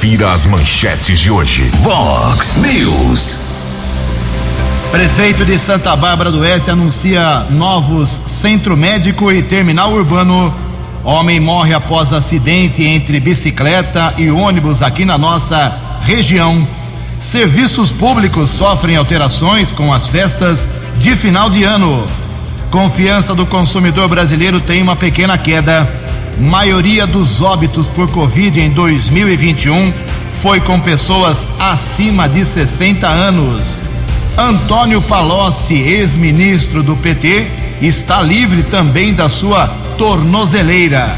Confira as manchetes de hoje. Vox News. Prefeito de Santa Bárbara do Oeste anuncia novos centro médico e terminal urbano. Homem morre após acidente entre bicicleta e ônibus aqui na nossa região. Serviços públicos sofrem alterações com as festas de final de ano. Confiança do consumidor brasileiro tem uma pequena queda. Maioria dos óbitos por Covid em 2021 foi com pessoas acima de 60 anos. Antônio Palocci, ex-ministro do PT, está livre também da sua tornozeleira.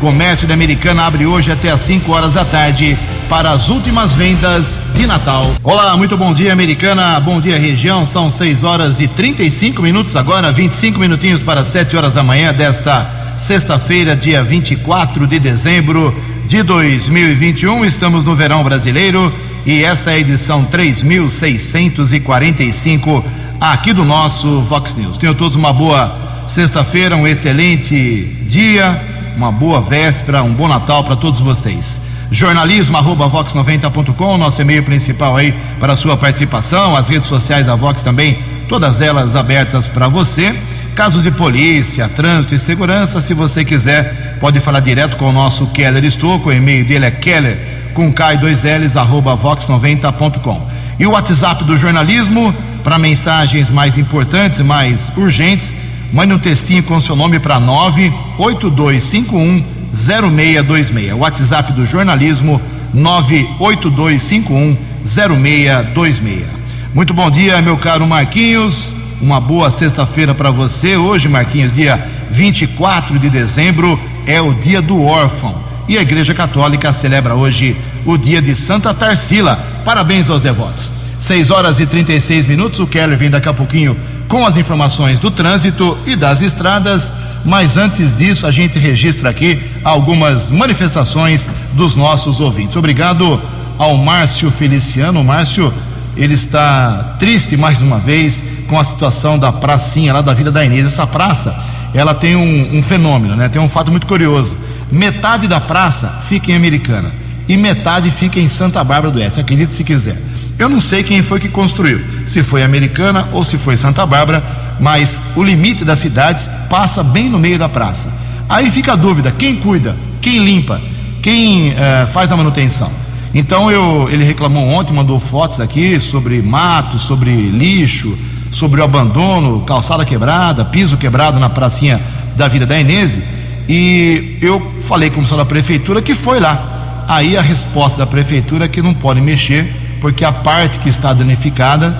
Comércio da Americana abre hoje até às 5 horas da tarde para as últimas vendas de Natal. Olá, muito bom dia, Americana. Bom dia, região. São 6 horas e 35 minutos agora, 25 minutinhos para 7 horas da manhã desta sexta-feira, dia 24 de dezembro de 2021. Estamos no verão brasileiro e esta é a edição 3645 aqui do nosso Vox News. Tenham todos uma boa sexta-feira, um excelente dia, uma boa véspera, um bom Natal para todos vocês. Jornalismo arroba vox90.com, nosso e-mail principal aí para sua participação, as redes sociais da Vox também, todas elas abertas para você. Casos de polícia, trânsito e segurança, se você quiser, pode falar direto com o nosso Keller Estouco, o e-mail dele é keller com K2Ls, arroba vox90.com. E o WhatsApp do jornalismo, para mensagens mais importantes, mais urgentes, mande um textinho com seu nome para 98251 0626. WhatsApp do jornalismo 98251 0626. Muito bom dia, meu caro Marquinhos. Uma boa sexta-feira para você. Hoje, Marquinhos, dia 24 de dezembro, é o dia do órfão. E a Igreja Católica celebra hoje o dia de Santa Tarsila. Parabéns aos devotos. 6 horas e 36 minutos. O Keller vem daqui a pouquinho com as informações do trânsito e das estradas. Mas antes disso, a gente registra aqui algumas manifestações dos nossos ouvintes. Obrigado ao Márcio Feliciano. O Márcio, ele está triste mais uma vez com a situação da pracinha lá da Vida da Inês. Essa praça, ela tem um, um fenômeno, né? Tem um fato muito curioso. Metade da praça fica em Americana e metade fica em Santa Bárbara do Oeste. Acredite se quiser. Eu não sei quem foi que construiu, se foi Americana ou se foi Santa Bárbara, mas o limite das cidades passa bem no meio da praça. Aí fica a dúvida: quem cuida, quem limpa, quem uh, faz a manutenção? Então eu, ele reclamou ontem, mandou fotos aqui sobre mato, sobre lixo, sobre o abandono, calçada quebrada, piso quebrado na pracinha da Vida da Enese. E eu falei com o pessoal da prefeitura que foi lá. Aí a resposta da prefeitura é que não pode mexer, porque a parte que está danificada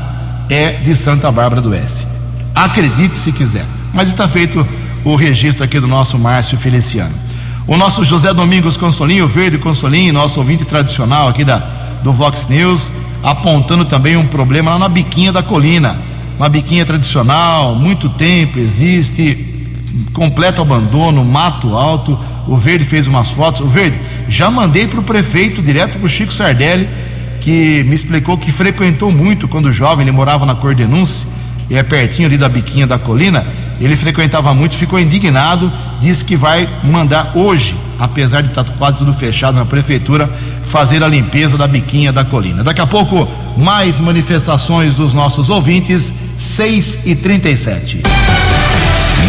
é de Santa Bárbara do Oeste. Acredite se quiser. Mas está feito o registro aqui do nosso Márcio Feliciano. O nosso José Domingos Consolinho, Verde Consolinho, nosso ouvinte tradicional aqui da, do Vox News, apontando também um problema lá na biquinha da colina. Uma biquinha tradicional, muito tempo existe, completo abandono, mato alto. O Verde fez umas fotos. O Verde, já mandei para o prefeito, direto para o Chico Sardelli, que me explicou que frequentou muito quando jovem, ele morava na Cordenúncia, e é pertinho ali da biquinha da colina. Ele frequentava muito, ficou indignado, disse que vai mandar hoje, apesar de estar quase tudo fechado na prefeitura, fazer a limpeza da biquinha da colina. Daqui a pouco, mais manifestações dos nossos ouvintes, 6 e 37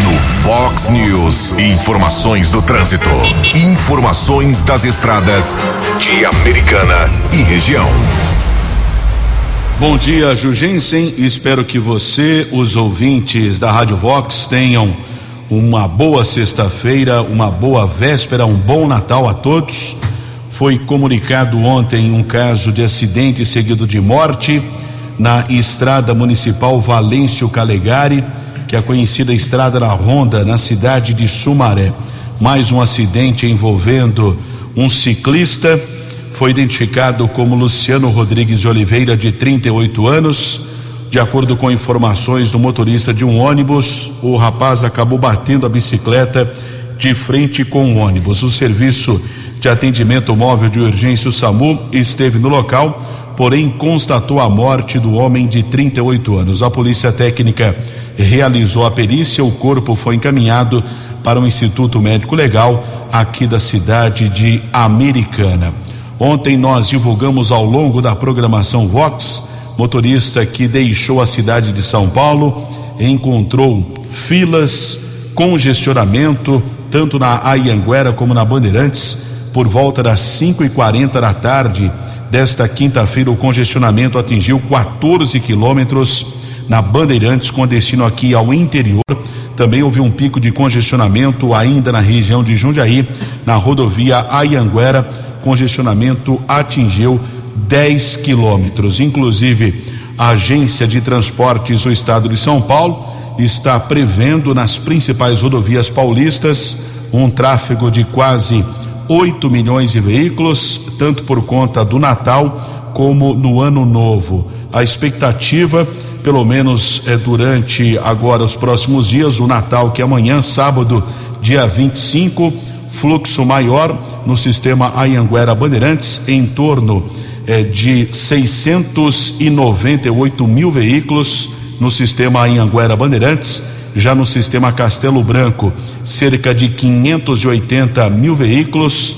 No Fox News, informações do trânsito, informações das estradas de Americana e região. Bom dia, Jugensen. Espero que você, os ouvintes da Rádio Vox, tenham uma boa sexta-feira, uma boa véspera, um bom Natal a todos. Foi comunicado ontem um caso de acidente seguido de morte na estrada municipal Valêncio Calegari, que é a conhecida estrada da Ronda, na cidade de Sumaré. Mais um acidente envolvendo um ciclista foi identificado como Luciano Rodrigues de Oliveira, de 38 anos. De acordo com informações do motorista de um ônibus, o rapaz acabou batendo a bicicleta de frente com o ônibus. O serviço de atendimento móvel de urgência, o SAMU, esteve no local, porém constatou a morte do homem de 38 anos. A polícia técnica realizou a perícia, o corpo foi encaminhado para o Instituto Médico Legal aqui da cidade de Americana. Ontem nós divulgamos ao longo da programação Vox, motorista que deixou a cidade de São Paulo encontrou filas, congestionamento, tanto na Ayanguera como na Bandeirantes, por volta das 5 e 40 da tarde desta quinta-feira, o congestionamento atingiu 14 quilômetros na Bandeirantes, com destino aqui ao interior. Também houve um pico de congestionamento ainda na região de Jundiaí, na rodovia Ayanguera. Congestionamento atingiu 10 quilômetros. Inclusive, a agência de transportes do estado de São Paulo está prevendo nas principais rodovias paulistas um tráfego de quase 8 milhões de veículos, tanto por conta do Natal como no Ano Novo. A expectativa, pelo menos é durante agora os próximos dias, o Natal que é amanhã, sábado, dia 25, fluxo maior no sistema Ayanguera Bandeirantes, em torno é, de 698 mil veículos no sistema Anhanguera Bandeirantes, já no sistema Castelo Branco, cerca de 580 mil veículos.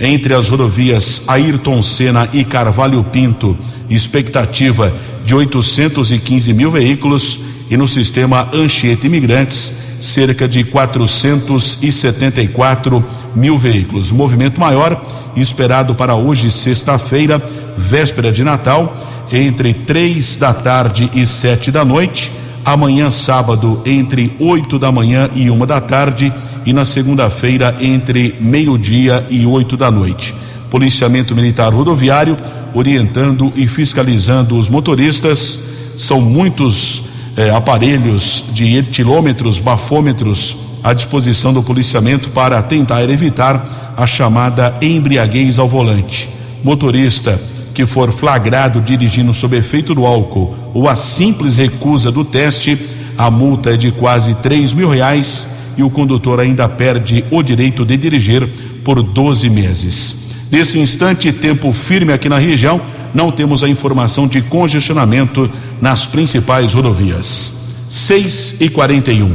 Entre as rodovias Ayrton Senna e Carvalho Pinto, expectativa de 815 mil veículos. E no sistema Anchieta Imigrantes, cerca de 474 mil veículos. Movimento maior esperado para hoje, sexta-feira, véspera de Natal entre três da tarde e sete da noite, amanhã sábado entre oito da manhã e uma da tarde e na segunda-feira entre meio-dia e oito da noite. Policiamento Militar Rodoviário orientando e fiscalizando os motoristas. São muitos eh, aparelhos de etilômetros, bafômetros à disposição do policiamento para tentar evitar a chamada embriaguez ao volante. Motorista que for flagrado dirigindo sob efeito do álcool ou a simples recusa do teste, a multa é de quase três mil reais e o condutor ainda perde o direito de dirigir por 12 meses. Nesse instante, tempo firme aqui na região, não temos a informação de congestionamento nas principais rodovias. 6 e 41.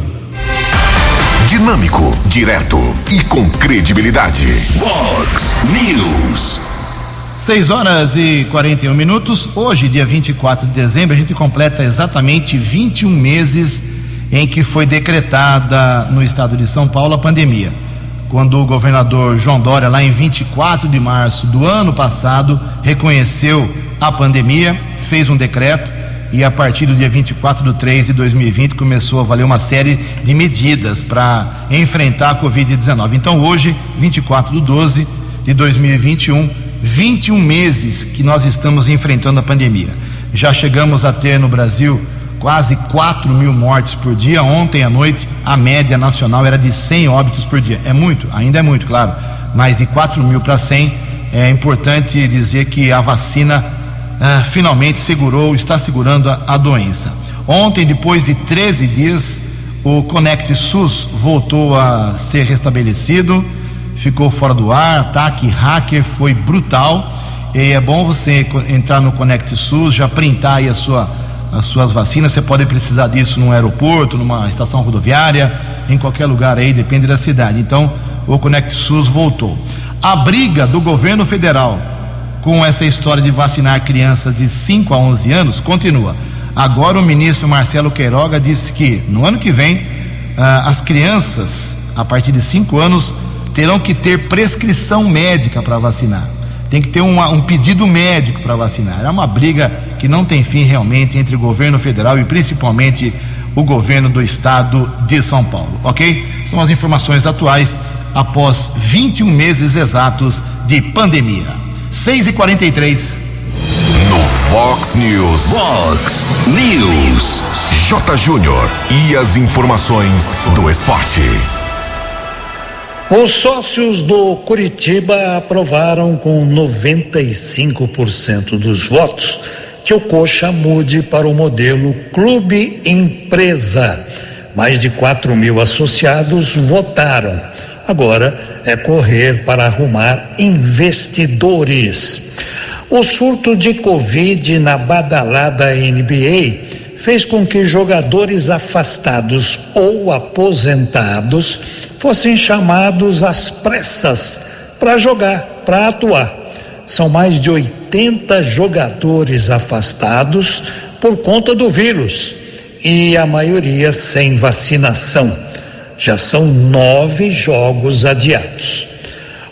Dinâmico, direto e com credibilidade. Vox News. 6 horas e 41 minutos. Hoje, dia 24 de dezembro, a gente completa exatamente 21 meses em que foi decretada no estado de São Paulo a pandemia. Quando o governador João Dória, lá em 24 de março do ano passado, reconheceu a pandemia, fez um decreto e a partir do dia 24 de 3 de 2020 começou a valer uma série de medidas para enfrentar a Covid-19. Então, hoje, 24 de 12 de 2021, 21 meses que nós estamos enfrentando a pandemia. Já chegamos a ter no Brasil quase 4 mil mortes por dia. Ontem à noite, a média nacional era de 100 óbitos por dia. É muito, ainda é muito, claro, mas de 4 mil para 100 é importante dizer que a vacina ah, finalmente segurou, está segurando a, a doença. Ontem, depois de 13 dias, o Conect SUS voltou a ser restabelecido ficou fora do ar, ataque hacker foi brutal. E é bom você entrar no Conect SUS, já printar aí a sua, as suas vacinas. Você pode precisar disso num aeroporto, numa estação rodoviária, em qualquer lugar aí, depende da cidade. Então, o Conect SUS voltou. A briga do governo federal com essa história de vacinar crianças de 5 a 11 anos continua. Agora, o ministro Marcelo Queiroga disse que no ano que vem, ah, as crianças a partir de 5 anos terão que ter prescrição médica para vacinar. Tem que ter uma, um pedido médico para vacinar. É uma briga que não tem fim realmente entre o governo federal e principalmente o governo do estado de São Paulo. Ok? São as informações atuais após 21 meses exatos de pandemia. 6 e 43 No Fox News. Fox News. J. Júnior. E as informações do esporte. Os sócios do Curitiba aprovaram com 95% dos votos que o Coxa mude para o modelo Clube Empresa. Mais de 4 mil associados votaram. Agora é correr para arrumar investidores. O surto de Covid na badalada NBA fez com que jogadores afastados ou aposentados fossem chamados às pressas para jogar, para atuar. são mais de 80 jogadores afastados por conta do vírus e a maioria sem vacinação. Já são nove jogos adiados.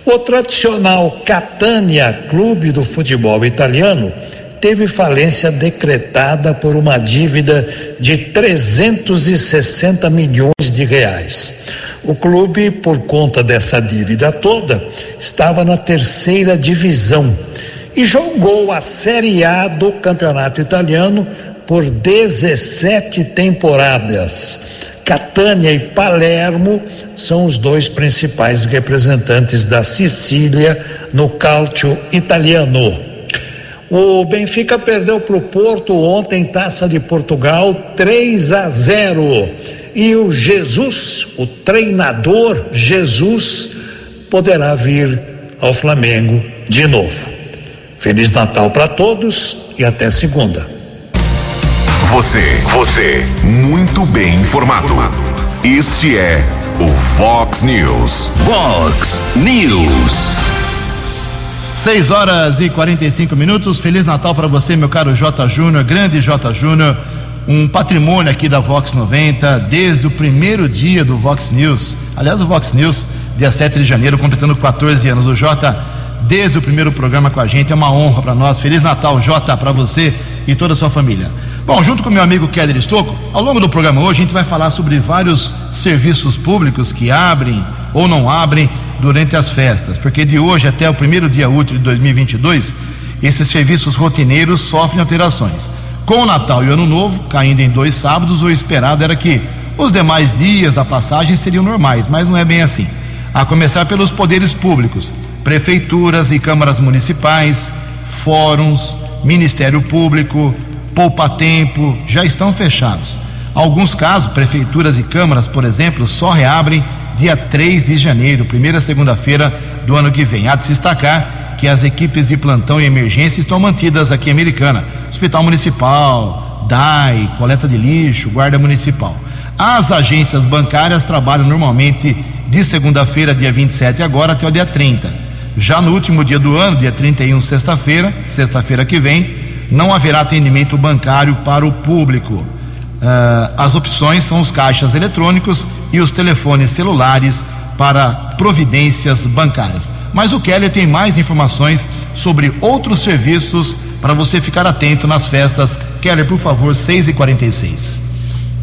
O tradicional Catania, clube do futebol italiano, teve falência decretada por uma dívida de 360 milhões de reais. O clube, por conta dessa dívida toda, estava na terceira divisão e jogou a Série A do Campeonato Italiano por 17 temporadas. Catânia e Palermo são os dois principais representantes da Sicília no calcio italiano. O Benfica perdeu para o Porto ontem, taça de Portugal, 3 a 0. E o Jesus, o treinador Jesus, poderá vir ao Flamengo de novo. Feliz Natal para todos e até segunda. Você, você, muito bem informado. Este é o Fox News. Fox News. 6 horas e 45 minutos. Feliz Natal para você, meu caro J. Júnior, grande J. Júnior. Um patrimônio aqui da Vox 90, desde o primeiro dia do Vox News. Aliás, o Vox News, dia 7 de janeiro, completando 14 anos. O J, desde o primeiro programa com a gente, é uma honra para nós. Feliz Natal, J, para você e toda a sua família. Bom, junto com meu amigo Keller Estocco, ao longo do programa hoje a gente vai falar sobre vários serviços públicos que abrem ou não abrem durante as festas, porque de hoje até o primeiro dia útil de 2022, esses serviços rotineiros sofrem alterações. Com o Natal e o Ano Novo caindo em dois sábados, o esperado era que os demais dias da passagem seriam normais, mas não é bem assim. A começar pelos poderes públicos, prefeituras e câmaras municipais, fóruns, Ministério Público, Poupa Tempo, já estão fechados. Alguns casos, prefeituras e câmaras, por exemplo, só reabrem dia 3 de janeiro, primeira segunda-feira do ano que vem. Há de se destacar que as equipes de plantão e emergência estão mantidas aqui em Americana. Hospital Municipal, DAI, coleta de lixo, Guarda Municipal. As agências bancárias trabalham normalmente de segunda-feira, dia 27 agora, até o dia 30. Já no último dia do ano, dia 31, sexta-feira, sexta-feira que vem, não haverá atendimento bancário para o público. Uh, as opções são os caixas eletrônicos e os telefones celulares para providências bancárias. Mas o Keller tem mais informações sobre outros serviços para você ficar atento nas festas. Keller, por favor, 6 e 46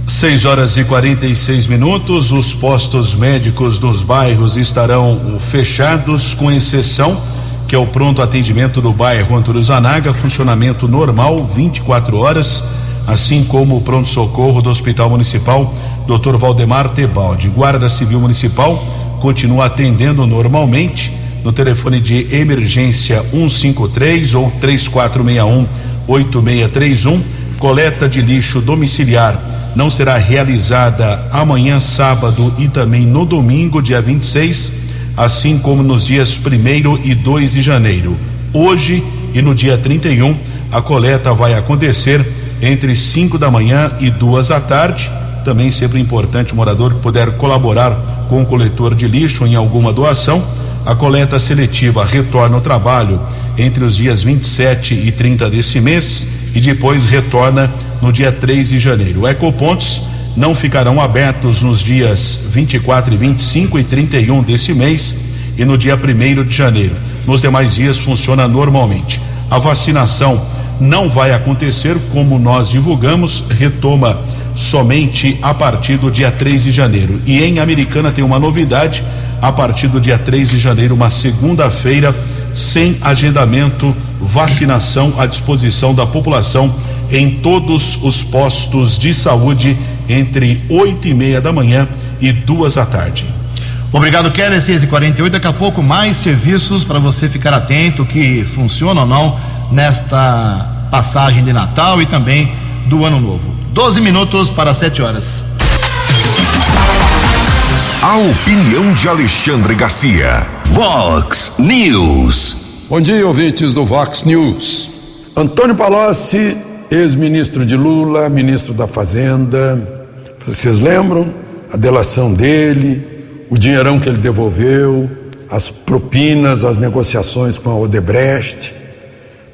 6 horas e 46 minutos. Os postos médicos dos bairros estarão fechados, com exceção que é o pronto atendimento do bairro Antônio Zanaga, funcionamento normal 24 horas, assim como o pronto socorro do Hospital Municipal Dr. Valdemar Tebaldi. Guarda Civil Municipal continua atendendo normalmente no telefone de emergência 153 ou 3461 8631. Coleta de lixo domiciliar não será realizada amanhã, sábado e também no domingo, dia 26 assim como nos dias 1 e 2 de janeiro. Hoje e no dia 31, a coleta vai acontecer entre 5 da manhã e duas da tarde. Também sempre importante o morador que puder colaborar com o coletor de lixo em alguma doação. A coleta seletiva retorna ao trabalho entre os dias 27 e 30 desse mês e depois retorna no dia 3 de janeiro. Ecopontos não ficarão abertos nos dias 24 e 25 e 31 desse mês e no dia 1 de janeiro. Nos demais dias funciona normalmente. A vacinação não vai acontecer como nós divulgamos, retoma somente a partir do dia 3 de janeiro. E em Americana tem uma novidade, a partir do dia 3 de janeiro, uma segunda-feira, sem agendamento, vacinação à disposição da população em todos os postos de saúde entre oito e meia da manhã e duas da tarde. Obrigado, Keller, 6 e 48 Daqui a pouco mais serviços para você ficar atento que funciona ou não nesta passagem de Natal e também do Ano Novo. 12 minutos para 7 horas. A opinião de Alexandre Garcia. Vox News. Bom dia, ouvintes do Vox News. Antônio Palocci ex-ministro de Lula, ministro da Fazenda. Vocês lembram a delação dele, o dinheirão que ele devolveu, as propinas, as negociações com a Odebrecht.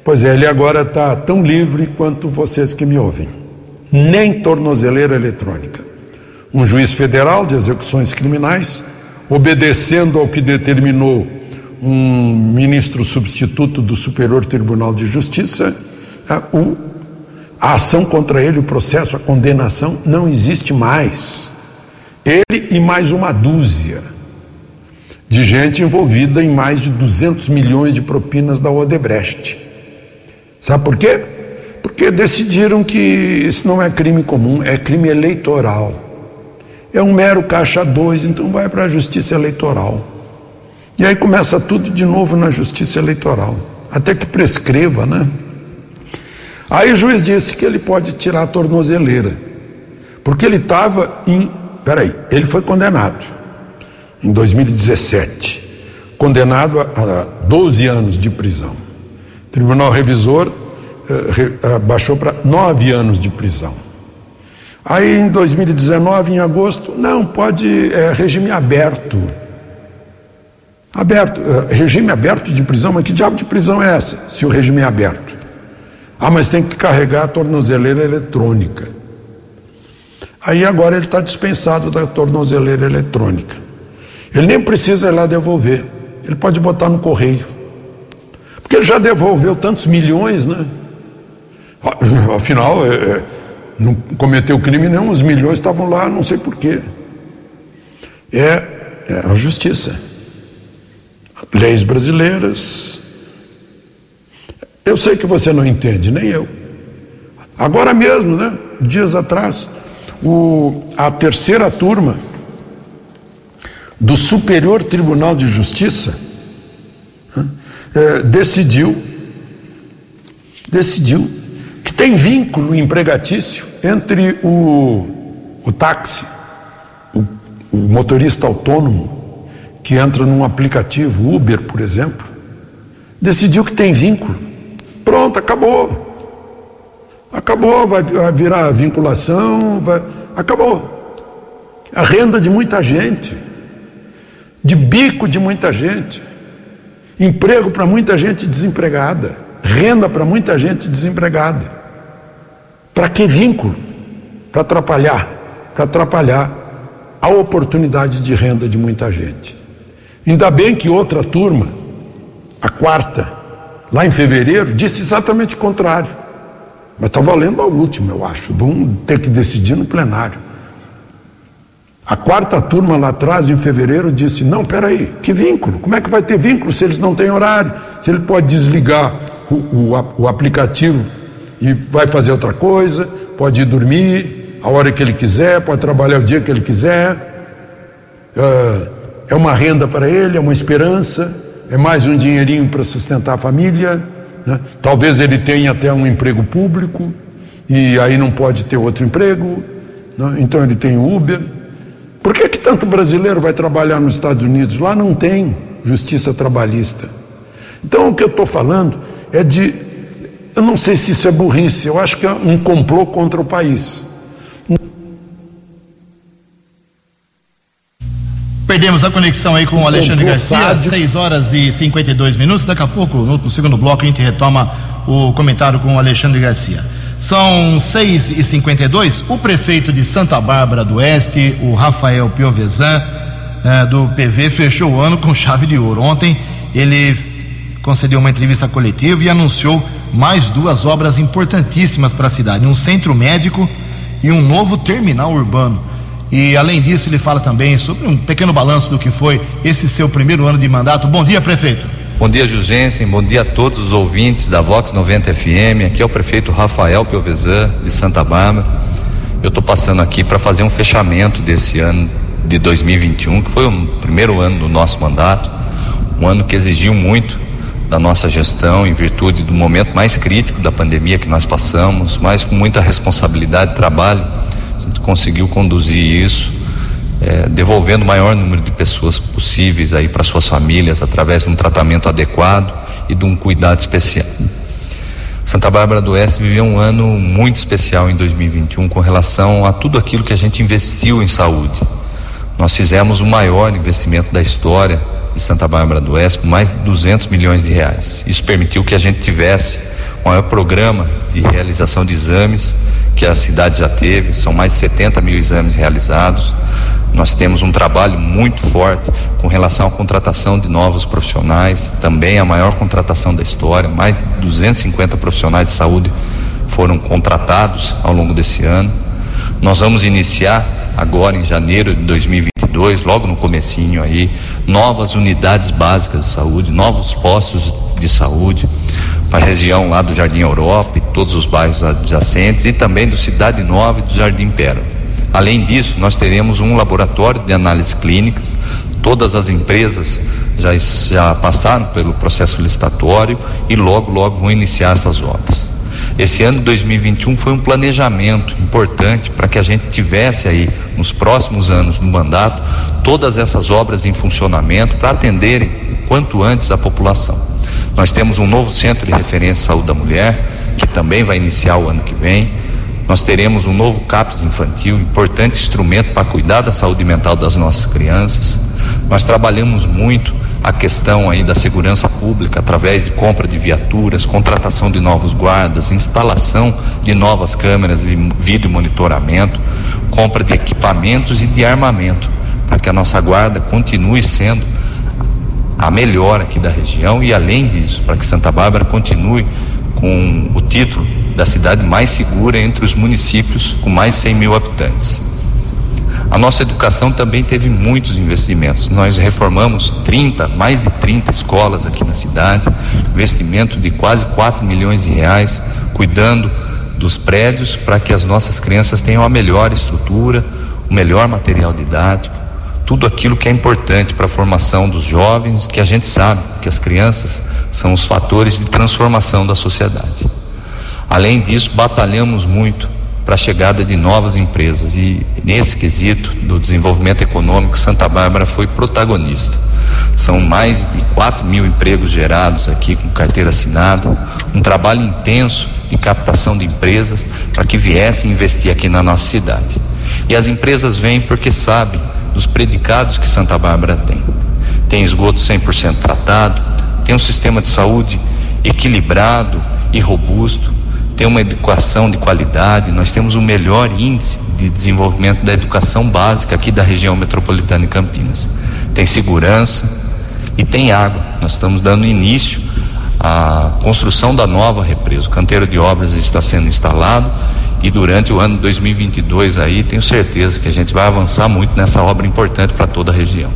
Pois é, ele agora está tão livre quanto vocês que me ouvem. Nem tornozeleira eletrônica. Um juiz federal de execuções criminais, obedecendo ao que determinou um ministro substituto do Superior Tribunal de Justiça, a, o, a ação contra ele, o processo, a condenação, não existe mais. Ele e mais uma dúzia de gente envolvida em mais de 200 milhões de propinas da Odebrecht. Sabe por quê? Porque decidiram que isso não é crime comum, é crime eleitoral. É um mero caixa dois, então vai para a justiça eleitoral. E aí começa tudo de novo na justiça eleitoral, até que prescreva, né? Aí o juiz disse que ele pode tirar a tornozeleira, porque ele estava em. Peraí, ele foi condenado em 2017, condenado a 12 anos de prisão. Tribunal Revisor baixou para 9 anos de prisão. Aí em 2019, em agosto, não, pode é, regime aberto Aberto, uh, regime aberto de prisão, mas que diabo de prisão é essa, se o regime é aberto? Ah, mas tem que carregar a tornozeleira eletrônica. Aí agora ele está dispensado da tornozeleira eletrônica. Ele nem precisa ir lá devolver, ele pode botar no correio. Porque ele já devolveu tantos milhões, né? Afinal, é, é, não cometeu crime nenhum, os milhões estavam lá, não sei porquê. É, é a justiça leis brasileiras. Eu sei que você não entende, nem eu. Agora mesmo, né? Dias atrás, o, a terceira turma do Superior Tribunal de Justiça né, é, decidiu decidiu tem vínculo empregatício entre o, o táxi, o, o motorista autônomo que entra num aplicativo, Uber, por exemplo, decidiu que tem vínculo. Pronto, acabou. Acabou, vai, virar vinculação, vai, acabou. A renda de muita gente, de bico de muita gente, emprego para muita gente desempregada, renda para muita gente desempregada. Para que vínculo? Para atrapalhar, para atrapalhar a oportunidade de renda de muita gente. Ainda bem que outra turma, a quarta, lá em fevereiro, disse exatamente o contrário. Mas está valendo a última, eu acho. Vamos ter que decidir no plenário. A quarta turma lá atrás, em fevereiro, disse: não, peraí, que vínculo? Como é que vai ter vínculo se eles não têm horário? Se ele pode desligar o, o, o aplicativo e vai fazer outra coisa, pode ir dormir a hora que ele quiser, pode trabalhar o dia que ele quiser. Uh, é uma renda para ele, é uma esperança, é mais um dinheirinho para sustentar a família. Né? Talvez ele tenha até um emprego público e aí não pode ter outro emprego, né? então ele tem Uber. Por que, que tanto brasileiro vai trabalhar nos Estados Unidos? Lá não tem justiça trabalhista. Então o que eu estou falando é de. Eu não sei se isso é burrice, eu acho que é um complô contra o país. Perdemos a conexão aí com o Alexandre Garcia, 6 horas e 52 minutos. Daqui a pouco, no, no, segundo bloco, a gente retoma o comentário com o Alexandre Garcia. São 6 e 52 O prefeito de Santa Bárbara do Oeste, o Rafael Piovesan, eh, do PV, fechou o ano com chave de ouro. Ontem ele concedeu uma entrevista coletiva e anunciou mais duas obras importantíssimas para a cidade: um centro médico e um novo terminal urbano. E além disso, ele fala também sobre um pequeno balanço do que foi esse seu primeiro ano de mandato. Bom dia, prefeito. Bom dia, Jugensen. Bom dia a todos os ouvintes da Vox 90 FM. Aqui é o prefeito Rafael Piovesan, de Santa Bárbara. Eu estou passando aqui para fazer um fechamento desse ano de 2021, que foi o primeiro ano do nosso mandato, um ano que exigiu muito da nossa gestão em virtude do momento mais crítico da pandemia que nós passamos, mas com muita responsabilidade e trabalho gente conseguiu conduzir isso, é, devolvendo o maior número de pessoas possíveis aí para suas famílias através de um tratamento adequado e de um cuidado especial. Santa Bárbara do Oeste viveu um ano muito especial em 2021 com relação a tudo aquilo que a gente investiu em saúde. Nós fizemos o maior investimento da história de Santa Bárbara do Oeste com mais de 200 milhões de reais. Isso permitiu que a gente tivesse o maior programa de realização de exames que a cidade já teve, são mais de 70 mil exames realizados. Nós temos um trabalho muito forte com relação à contratação de novos profissionais, também a maior contratação da história, mais de 250 profissionais de saúde foram contratados ao longo desse ano. Nós vamos iniciar agora em janeiro de 2022, logo no comecinho aí, novas unidades básicas de saúde, novos postos de saúde para a região lá do Jardim Europa e todos os bairros adjacentes e também do Cidade Nova e do Jardim Pérola. Além disso, nós teremos um laboratório de análises clínicas. Todas as empresas já, já passaram pelo processo licitatório e logo, logo vão iniciar essas obras. Esse ano de 2021 foi um planejamento importante para que a gente tivesse aí, nos próximos anos do mandato, todas essas obras em funcionamento para atenderem quanto antes a população. Nós temos um novo centro de referência de saúde da mulher, que também vai iniciar o ano que vem. Nós teremos um novo CAPS infantil, importante instrumento para cuidar da saúde mental das nossas crianças. Nós trabalhamos muito a questão aí da segurança pública através de compra de viaturas, contratação de novos guardas, instalação de novas câmeras de vídeo monitoramento, compra de equipamentos e de armamento, para que a nossa guarda continue sendo a melhor aqui da região e além disso, para que Santa Bárbara continue com o título da cidade mais segura entre os municípios com mais de 100 mil habitantes. A nossa educação também teve muitos investimentos. Nós reformamos 30, mais de 30 escolas aqui na cidade, investimento de quase 4 milhões de reais, cuidando dos prédios para que as nossas crianças tenham a melhor estrutura, o melhor material didático, tudo aquilo que é importante para a formação dos jovens, que a gente sabe que as crianças são os fatores de transformação da sociedade. Além disso, batalhamos muito para a chegada de novas empresas e nesse quesito do desenvolvimento econômico Santa Bárbara foi protagonista. São mais de 4 mil empregos gerados aqui com carteira assinada, um trabalho intenso de captação de empresas para que viessem investir aqui na nossa cidade. E as empresas vêm porque sabem dos predicados que Santa Bárbara tem. Tem esgoto 100% tratado, tem um sistema de saúde equilibrado e robusto, tem uma educação de qualidade, nós temos o melhor índice de desenvolvimento da educação básica aqui da região metropolitana de Campinas. Tem segurança e tem água. Nós estamos dando início à construção da nova represa. O canteiro de obras está sendo instalado e durante o ano 2022 aí tenho certeza que a gente vai avançar muito nessa obra importante para toda a região.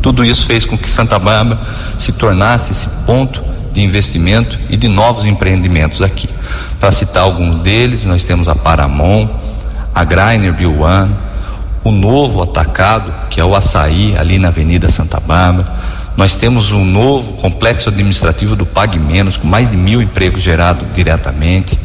Tudo isso fez com que Santa Bárbara se tornasse esse ponto de investimento e de novos empreendimentos aqui. Para citar alguns deles, nós temos a Paramon, a Greiner One, o novo atacado, que é o Açaí, ali na Avenida Santa Bárbara. Nós temos um novo complexo administrativo do Pague Menos, com mais de mil empregos gerados diretamente.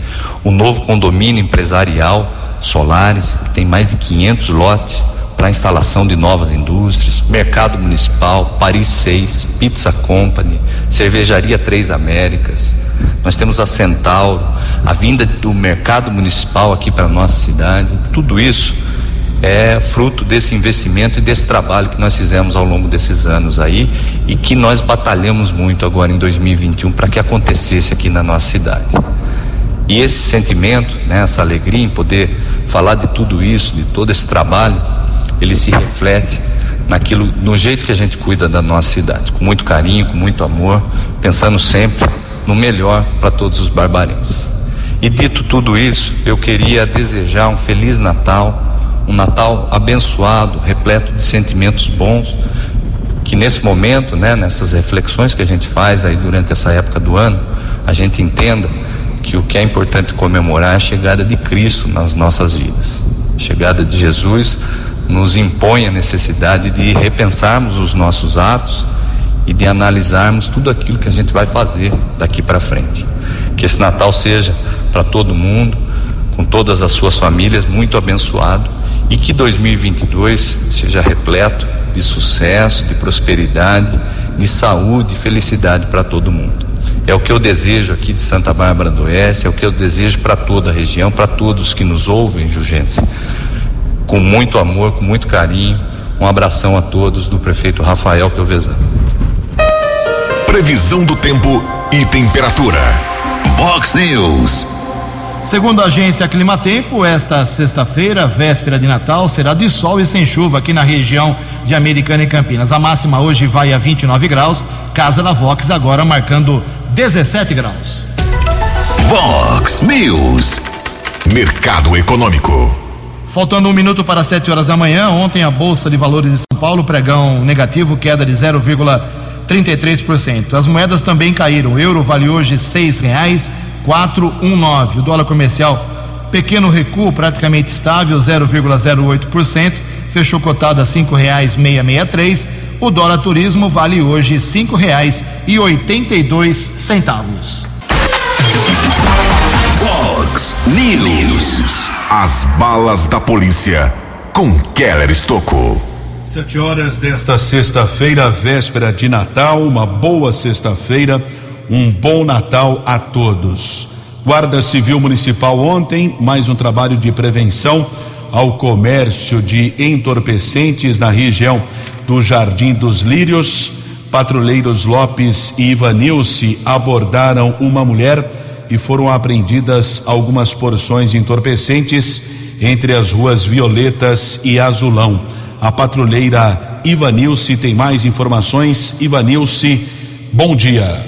O novo condomínio empresarial Solares, que tem mais de 500 lotes para instalação de novas indústrias, Mercado Municipal, Paris 6, Pizza Company, Cervejaria Três Américas. Nós temos a Centauro, a vinda do Mercado Municipal aqui para nossa cidade. Tudo isso é fruto desse investimento e desse trabalho que nós fizemos ao longo desses anos aí e que nós batalhamos muito agora em 2021 para que acontecesse aqui na nossa cidade. E esse sentimento, né, essa alegria em poder falar de tudo isso, de todo esse trabalho, ele se reflete naquilo, no jeito que a gente cuida da nossa cidade, com muito carinho, com muito amor, pensando sempre no melhor para todos os barbarenses. E dito tudo isso, eu queria desejar um feliz Natal, um Natal abençoado, repleto de sentimentos bons, que nesse momento, né, nessas reflexões que a gente faz aí durante essa época do ano, a gente entenda que o que é importante comemorar é a chegada de Cristo nas nossas vidas. A chegada de Jesus nos impõe a necessidade de repensarmos os nossos atos e de analisarmos tudo aquilo que a gente vai fazer daqui para frente. Que esse Natal seja para todo mundo, com todas as suas famílias, muito abençoado e que 2022 seja repleto de sucesso, de prosperidade, de saúde e felicidade para todo mundo. É o que eu desejo aqui de Santa Bárbara do Oeste, é o que eu desejo para toda a região, para todos que nos ouvem, Jugência com muito amor, com muito carinho. Um abração a todos do prefeito Rafael Pelvezan. Previsão do tempo e temperatura. Vox News. Segundo a agência Climatempo, esta sexta-feira, véspera de Natal, será de sol e sem chuva aqui na região de Americana e Campinas. A máxima hoje vai a 29 graus, casa da Vox agora marcando 17 graus. Vox News. Mercado Econômico. Faltando um minuto para 7 horas da manhã, ontem a Bolsa de Valores de São Paulo, pregão negativo, queda de 0,33%. As moedas também caíram. O euro vale hoje seis reais 419. O dólar comercial, pequeno recuo, praticamente estável, 0,08%, fechou cotado a cinco reais seiscentos três. O dólar turismo vale hoje cinco reais e oitenta e dois centavos. Fox News. As balas da polícia com Keller Estocou. Sete horas desta sexta-feira, véspera de Natal, uma boa sexta-feira um bom Natal a todos. Guarda Civil Municipal ontem, mais um trabalho de prevenção ao comércio de entorpecentes na região do Jardim dos Lírios. Patrulheiros Lopes e Ivanilce abordaram uma mulher e foram apreendidas algumas porções entorpecentes entre as ruas Violetas e Azulão. A patrulheira Ivanilce tem mais informações. Ivanilce, bom dia.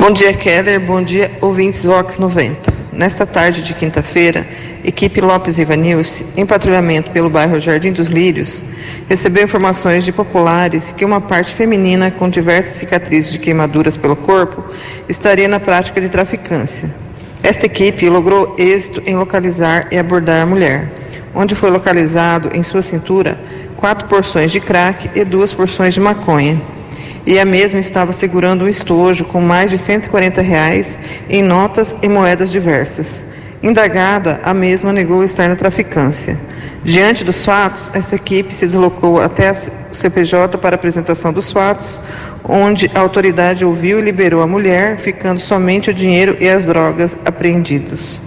Bom dia, Keller. Bom dia, ouvintes Vox 90. Nesta tarde de quinta-feira, equipe Lopes Ivanilce, em patrulhamento pelo bairro Jardim dos Lírios, recebeu informações de populares que uma parte feminina com diversas cicatrizes de queimaduras pelo corpo estaria na prática de traficância. Esta equipe logrou êxito em localizar e abordar a mulher, onde foi localizado em sua cintura quatro porções de crack e duas porções de maconha e a mesma estava segurando um estojo com mais de 140 reais em notas e moedas diversas. Indagada, a mesma negou estar na traficância. Diante dos fatos, essa equipe se deslocou até o CPJ para apresentação dos fatos, onde a autoridade ouviu e liberou a mulher, ficando somente o dinheiro e as drogas apreendidos.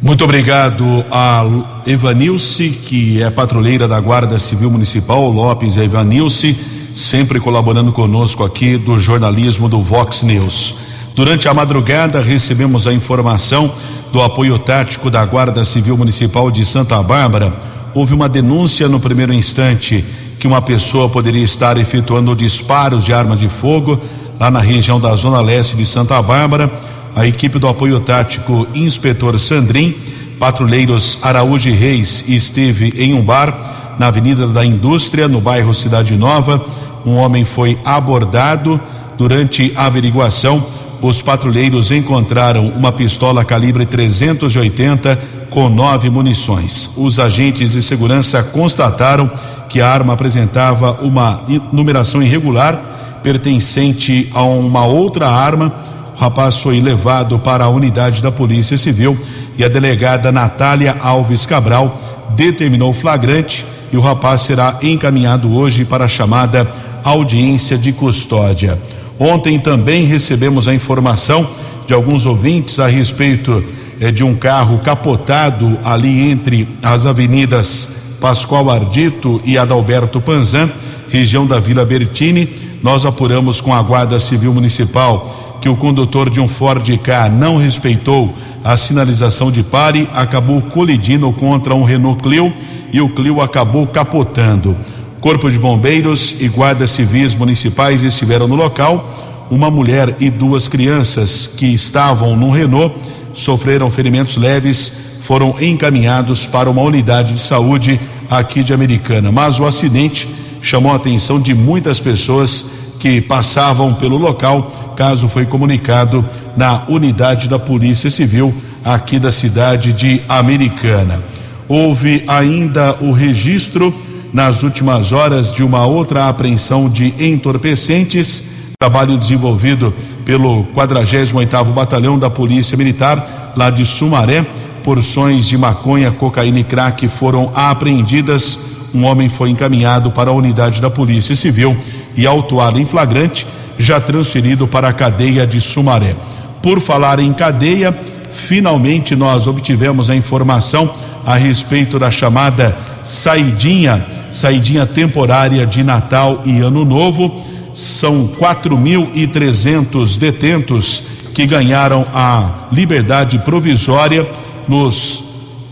Muito obrigado a Evanilce, que é patrulheira da Guarda Civil Municipal, Lopes Evanilce sempre colaborando conosco aqui do jornalismo do Vox News. Durante a madrugada, recebemos a informação do apoio tático da Guarda Civil Municipal de Santa Bárbara. Houve uma denúncia no primeiro instante que uma pessoa poderia estar efetuando disparos de arma de fogo lá na região da Zona Leste de Santa Bárbara. A equipe do apoio tático Inspetor Sandrin, patrulheiros Araújo e Reis esteve em um bar na Avenida da Indústria, no bairro Cidade Nova um homem foi abordado. Durante a averiguação, os patrulheiros encontraram uma pistola calibre 380 com nove munições. Os agentes de segurança constataram que a arma apresentava uma numeração irregular pertencente a uma outra arma. O rapaz foi levado para a unidade da Polícia Civil e a delegada Natália Alves Cabral determinou o flagrante e o rapaz será encaminhado hoje para a chamada audiência de custódia. Ontem também recebemos a informação de alguns ouvintes a respeito eh, de um carro capotado ali entre as avenidas Pascoal Ardito e Adalberto Panzan, região da Vila Bertini. Nós apuramos com a Guarda Civil Municipal que o condutor de um Ford K não respeitou a sinalização de pare, acabou colidindo contra um Renault Clio e o Clio acabou capotando. Corpo de Bombeiros e guardas civis municipais estiveram no local. Uma mulher e duas crianças que estavam no Renault sofreram ferimentos leves, foram encaminhados para uma unidade de saúde aqui de Americana. Mas o acidente chamou a atenção de muitas pessoas que passavam pelo local. Caso foi comunicado na unidade da Polícia Civil aqui da cidade de Americana. Houve ainda o registro nas últimas horas de uma outra apreensão de entorpecentes, trabalho desenvolvido pelo 48º Batalhão da Polícia Militar lá de Sumaré. Porções de maconha, cocaína e crack foram apreendidas. Um homem foi encaminhado para a unidade da Polícia Civil e autuado em flagrante, já transferido para a cadeia de Sumaré. Por falar em cadeia, Finalmente nós obtivemos a informação a respeito da chamada saidinha, saidinha temporária de Natal e Ano Novo. São 4.300 detentos que ganharam a liberdade provisória nos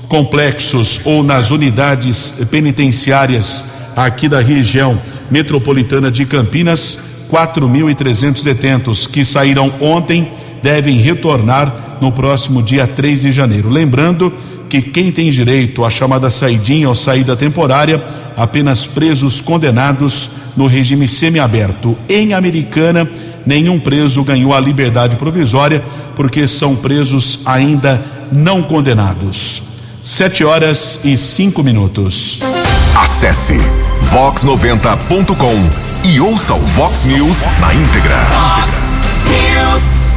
complexos ou nas unidades penitenciárias aqui da região metropolitana de Campinas. 4.300 detentos que saíram ontem devem retornar no próximo dia 3 de janeiro. Lembrando que quem tem direito à chamada saidinha ou saída temporária, apenas presos condenados no regime semiaberto. Em Americana, nenhum preso ganhou a liberdade provisória, porque são presos ainda não condenados. Sete horas e cinco minutos. Acesse vox90.com e ouça o Vox News na íntegra. News.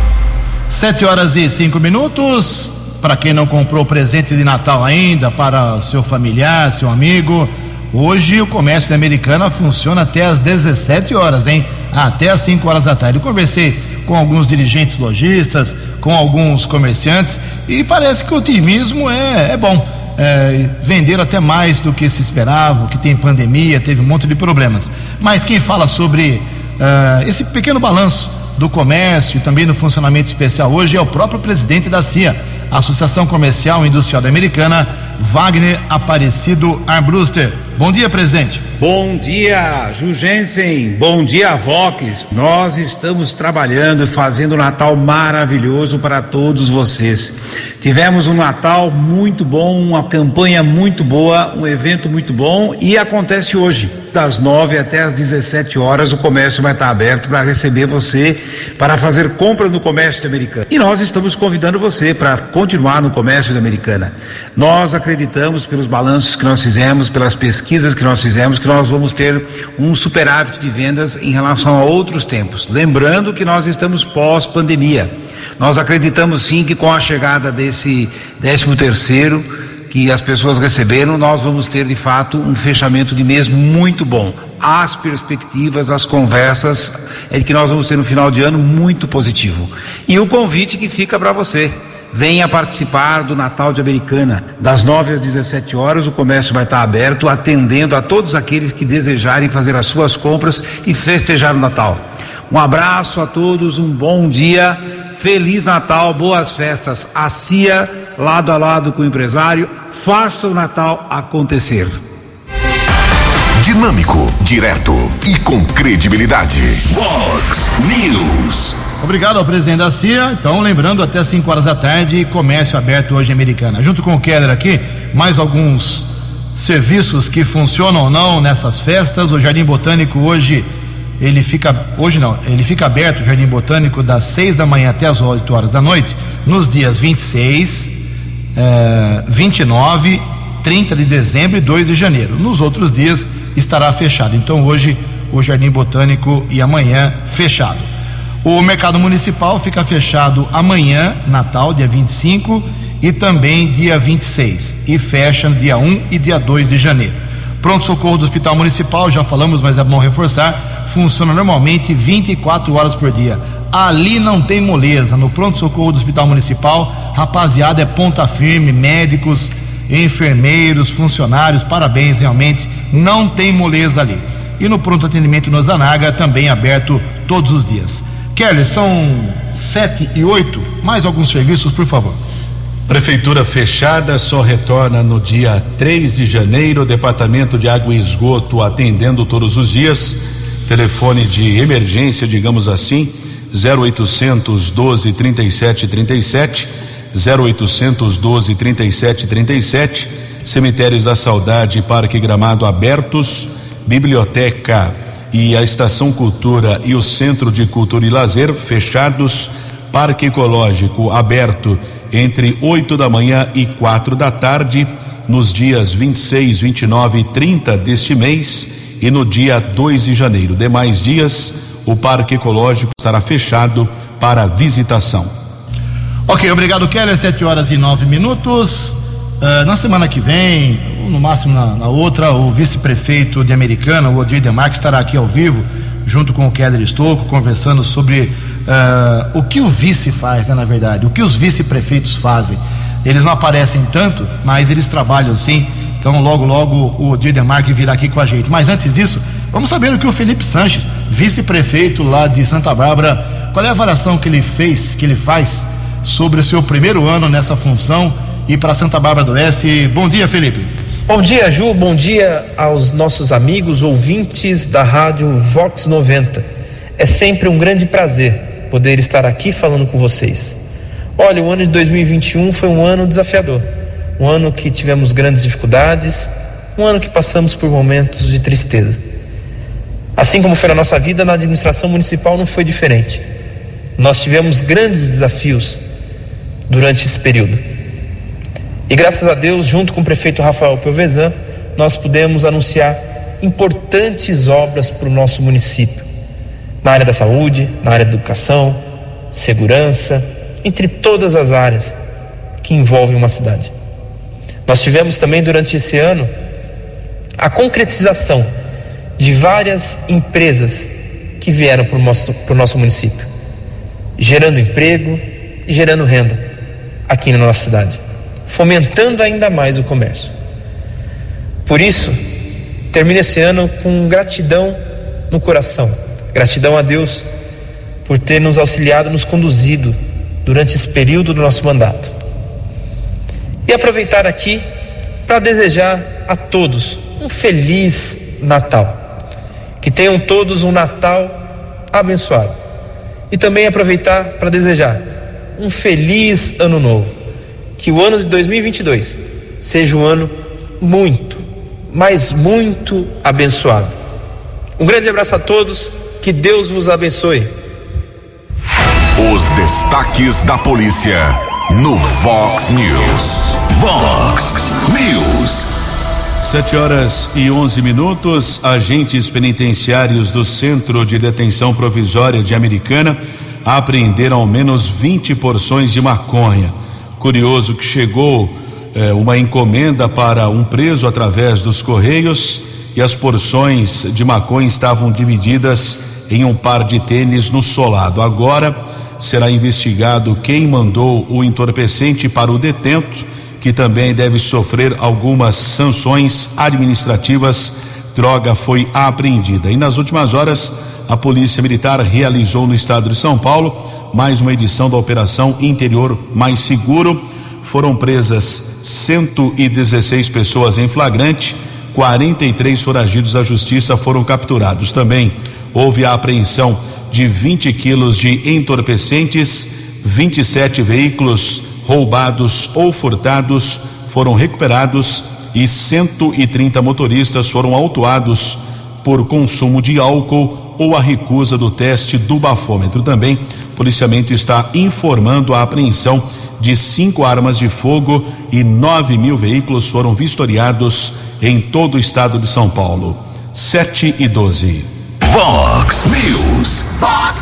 Sete horas e cinco minutos. Para quem não comprou presente de Natal ainda, para seu familiar, seu amigo, hoje o comércio da Americana funciona até às 17 horas, hein? Até às 5 horas da tarde. Eu conversei com alguns dirigentes lojistas, com alguns comerciantes e parece que o otimismo é, é bom. É, venderam até mais do que se esperava, que tem pandemia, teve um monte de problemas. Mas quem fala sobre uh, esse pequeno balanço do comércio e também no funcionamento especial hoje é o próprio presidente da CIA, Associação Comercial e Industrial da Americana, Wagner Aparecido Arbruster. Bom dia, presidente. Bom dia, Jugensen. Bom dia, Vox. Nós estamos trabalhando e fazendo um Natal maravilhoso para todos vocês. Tivemos um Natal muito bom, uma campanha muito boa, um evento muito bom e acontece hoje. Das 9 até as 17 horas, o comércio vai estar aberto para receber você para fazer compra no comércio americano. E nós estamos convidando você para continuar no comércio Americana. Nós acreditamos, pelos balanços que nós fizemos, pelas pesquisas que nós fizemos, que nós vamos ter um superávit de vendas em relação a outros tempos. Lembrando que nós estamos pós-pandemia. Nós acreditamos sim que com a chegada desse 13 terceiro que as pessoas receberam, nós vamos ter de fato um fechamento de mês muito bom. As perspectivas, as conversas é de que nós vamos ter um final de ano muito positivo. E o convite que fica para você. Venha participar do Natal de Americana. Das 9 às 17 horas, o comércio vai estar aberto, atendendo a todos aqueles que desejarem fazer as suas compras e festejar o Natal. Um abraço a todos, um bom dia, Feliz Natal, boas festas. A CIA, lado a lado com o empresário, faça o Natal acontecer. Dinâmico, direto e com credibilidade. Fox News. Obrigado ao presidente da CIA. Então, lembrando, até 5 horas da tarde, comércio aberto hoje em Americana. Junto com o Keller aqui, mais alguns serviços que funcionam ou não nessas festas. O Jardim Botânico hoje, ele fica, hoje não, ele fica aberto, o Jardim Botânico, das 6 da manhã até as 8 horas da noite, nos dias 26, eh, 29, 30 de dezembro e 2 de janeiro. Nos outros dias estará fechado. Então, hoje, o Jardim Botânico e amanhã fechado. O mercado municipal fica fechado amanhã, Natal, dia 25, e também dia 26, e fecha dia 1 e dia 2 de janeiro. Pronto-socorro do Hospital Municipal, já falamos, mas é bom reforçar, funciona normalmente 24 horas por dia. Ali não tem moleza. No pronto-socorro do Hospital Municipal, rapaziada, é ponta firme, médicos, enfermeiros, funcionários, parabéns, realmente, não tem moleza ali. E no pronto atendimento no Zanaga, também aberto todos os dias. Kelly, são sete e oito. Mais alguns serviços, por favor. Prefeitura fechada só retorna no dia 3 de janeiro. Departamento de Água e Esgoto atendendo todos os dias. Telefone de emergência, digamos assim, 0800 12 37 37. 0800 12 37 37. Cemitérios da Saudade, Parque Gramado abertos. Biblioteca e a Estação Cultura e o Centro de Cultura e Lazer fechados. Parque Ecológico aberto entre 8 da manhã e quatro da tarde, nos dias 26, 29 e 30 deste mês e no dia 2 de janeiro. Demais dias, o Parque Ecológico estará fechado para visitação. Ok, obrigado, Keller. Sete horas e nove minutos. Uh, na semana que vem, ou no máximo na, na outra, o vice-prefeito de Americana, o Odir Demarque, estará aqui ao vivo, junto com o Keller Estocco, conversando sobre uh, o que o vice faz, né, na verdade, o que os vice-prefeitos fazem. Eles não aparecem tanto, mas eles trabalham sim. Então, logo, logo o Didemarque virá aqui com a gente. Mas antes disso, vamos saber o que o Felipe Sanches, vice-prefeito lá de Santa Bárbara, qual é a avaliação que ele fez, que ele faz sobre o seu primeiro ano nessa função e para Santa Bárbara do Oeste. Bom dia, Felipe. Bom dia, Ju. Bom dia aos nossos amigos ouvintes da Rádio Vox 90. É sempre um grande prazer poder estar aqui falando com vocês. Olha, o ano de 2021 foi um ano desafiador um ano que tivemos grandes dificuldades, um ano que passamos por momentos de tristeza. Assim como foi na nossa vida, na administração municipal não foi diferente. Nós tivemos grandes desafios durante esse período. E graças a Deus, junto com o prefeito Rafael Pelvezan, nós pudemos anunciar importantes obras para o nosso município, na área da saúde, na área da educação, segurança, entre todas as áreas que envolvem uma cidade. Nós tivemos também durante esse ano a concretização de várias empresas que vieram para o nosso, para o nosso município, gerando emprego e gerando renda aqui na nossa cidade, fomentando ainda mais o comércio. Por isso, termino esse ano com gratidão no coração, gratidão a Deus por ter nos auxiliado, nos conduzido durante esse período do nosso mandato. E aproveitar aqui para desejar a todos um feliz Natal. Que tenham todos um Natal abençoado. E também aproveitar para desejar um feliz ano novo. Que o ano de 2022 seja um ano muito, mas muito abençoado. Um grande abraço a todos, que Deus vos abençoe. Os destaques da polícia no Vox News. Vox News. Sete horas e onze minutos. Agentes penitenciários do Centro de Detenção Provisória de Americana apreenderam ao menos 20 porções de maconha. Curioso que chegou eh, uma encomenda para um preso através dos correios e as porções de maconha estavam divididas em um par de tênis no solado. Agora será investigado quem mandou o entorpecente para o detento, que também deve sofrer algumas sanções administrativas. Droga foi apreendida. E nas últimas horas, a Polícia Militar realizou no estado de São Paulo mais uma edição da Operação Interior Mais Seguro. Foram presas 116 pessoas em flagrante, 43 foragidos da justiça foram capturados. Também houve a apreensão de 20 quilos de entorpecentes, 27 veículos roubados ou furtados foram recuperados e 130 motoristas foram autuados por consumo de álcool ou a recusa do teste do bafômetro. Também, policiamento está informando a apreensão de cinco armas de fogo e 9 mil veículos foram vistoriados em todo o estado de São Paulo. 7 e 12. Vox News. Vox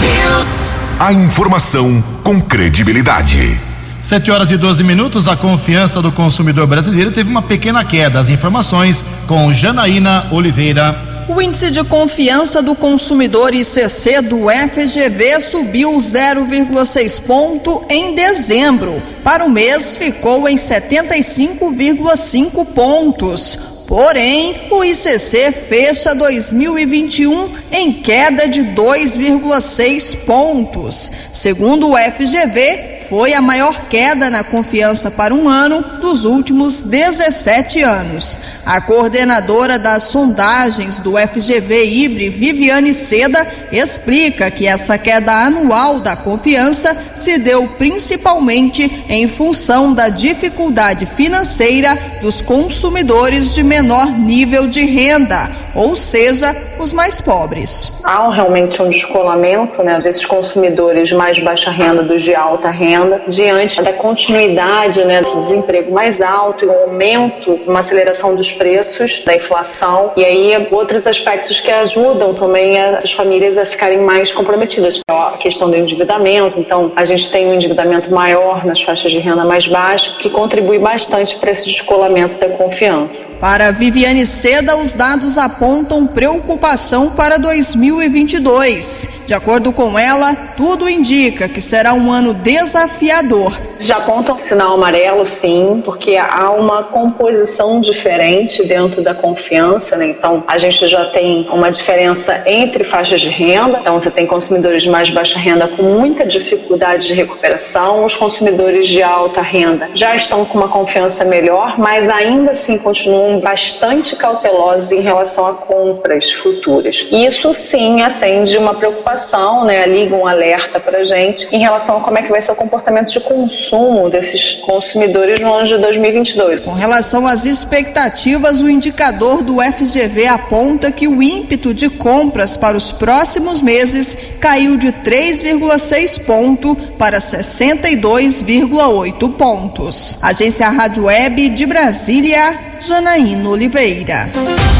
News. A informação com credibilidade. 7 horas e 12 minutos. A confiança do consumidor brasileiro teve uma pequena queda. As informações com Janaína Oliveira. O índice de confiança do consumidor ICC do FGV subiu 0,6 ponto em dezembro. Para o mês ficou em 75,5 pontos. Porém, o ICC fecha 2021 em queda de 2,6 pontos. Segundo o FGV, foi a maior queda na confiança para um ano dos últimos 17 anos. A coordenadora das sondagens do FGV Ibre, Viviane Seda, explica que essa queda anual da confiança se deu principalmente em função da dificuldade financeira dos consumidores de menor nível de renda, ou seja, os mais pobres. Há realmente um descolamento né, desses consumidores de mais baixa renda dos de alta renda, diante da continuidade né, desemprego mais alto e um aumento, uma aceleração dos preços, da inflação, e aí outros aspectos que ajudam também as famílias a ficarem mais comprometidas. A questão do endividamento, então a gente tem um endividamento maior nas faixas de renda mais baixa, que contribui bastante para esse descolamento da confiança. Para Viviane Seda, os dados apontam preocupação para 2022. De acordo com ela, tudo indica que será um ano desafiador. Já aponta um sinal amarelo, sim, porque há uma composição diferente dentro da confiança, né? Então, a gente já tem uma diferença entre faixas de renda. Então, você tem consumidores de mais baixa renda com muita dificuldade de recuperação, os consumidores de alta renda já estão com uma confiança melhor, mas ainda assim continuam bastante cautelosos em relação a compras futuras. Isso sim acende uma preocupação, né? Liga um alerta para gente em relação a como é que vai ser o comportamento de consumo desses consumidores no ano de 2022. Com relação às expectativas, o indicador do FGV aponta que o ímpeto de compras para os próximos meses caiu de 3,6 ponto para 62,8 pontos. Agência Rádio Web de Brasília, Janaína Oliveira.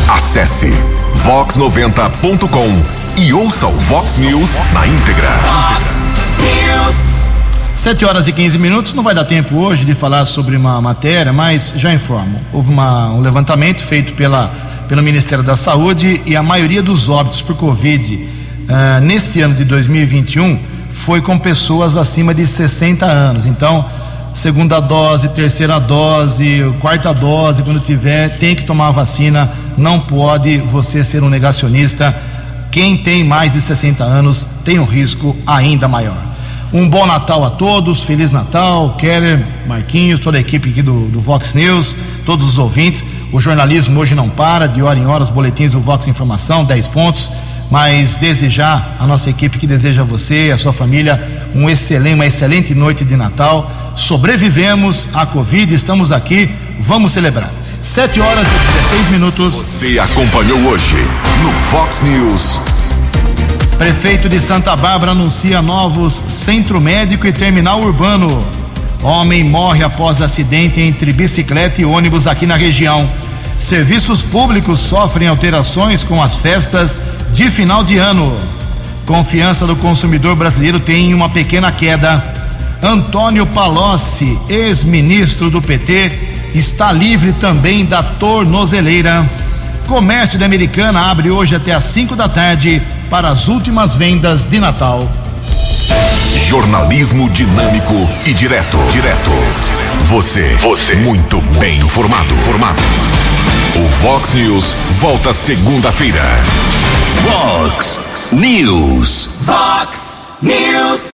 Acesse vox90.com e ouça o Vox News na íntegra. News. 7 horas e 15 minutos, não vai dar tempo hoje de falar sobre uma matéria, mas já informo. Houve uma, um levantamento feito pela, pelo Ministério da Saúde e a maioria dos óbitos por Covid uh, neste ano de 2021 foi com pessoas acima de 60 anos. Então, segunda dose, terceira dose, quarta dose, quando tiver, tem que tomar a vacina. Não pode você ser um negacionista. Quem tem mais de 60 anos tem um risco ainda maior. Um bom Natal a todos, Feliz Natal, Keller, Marquinhos, toda a equipe aqui do, do Vox News, todos os ouvintes. O jornalismo hoje não para, de hora em hora, os boletins do Vox Informação, 10 pontos. Mas desde já, a nossa equipe que deseja a você e a sua família um excelente, uma excelente noite de Natal. Sobrevivemos à Covid, estamos aqui, vamos celebrar. 7 horas e 16 minutos. Você acompanhou hoje no Fox News. Prefeito de Santa Bárbara anuncia novos centro médico e terminal urbano. Homem morre após acidente entre bicicleta e ônibus aqui na região. Serviços públicos sofrem alterações com as festas de final de ano. Confiança do consumidor brasileiro tem uma pequena queda. Antônio Palocci, ex-ministro do PT, está livre também da tornozeleira. Comércio de Americana abre hoje até às 5 da tarde para as últimas vendas de Natal. Jornalismo dinâmico e direto. Direto. Você. Você. Muito bem informado. Formado. O Vox News volta segunda-feira. Vox News. Vox News.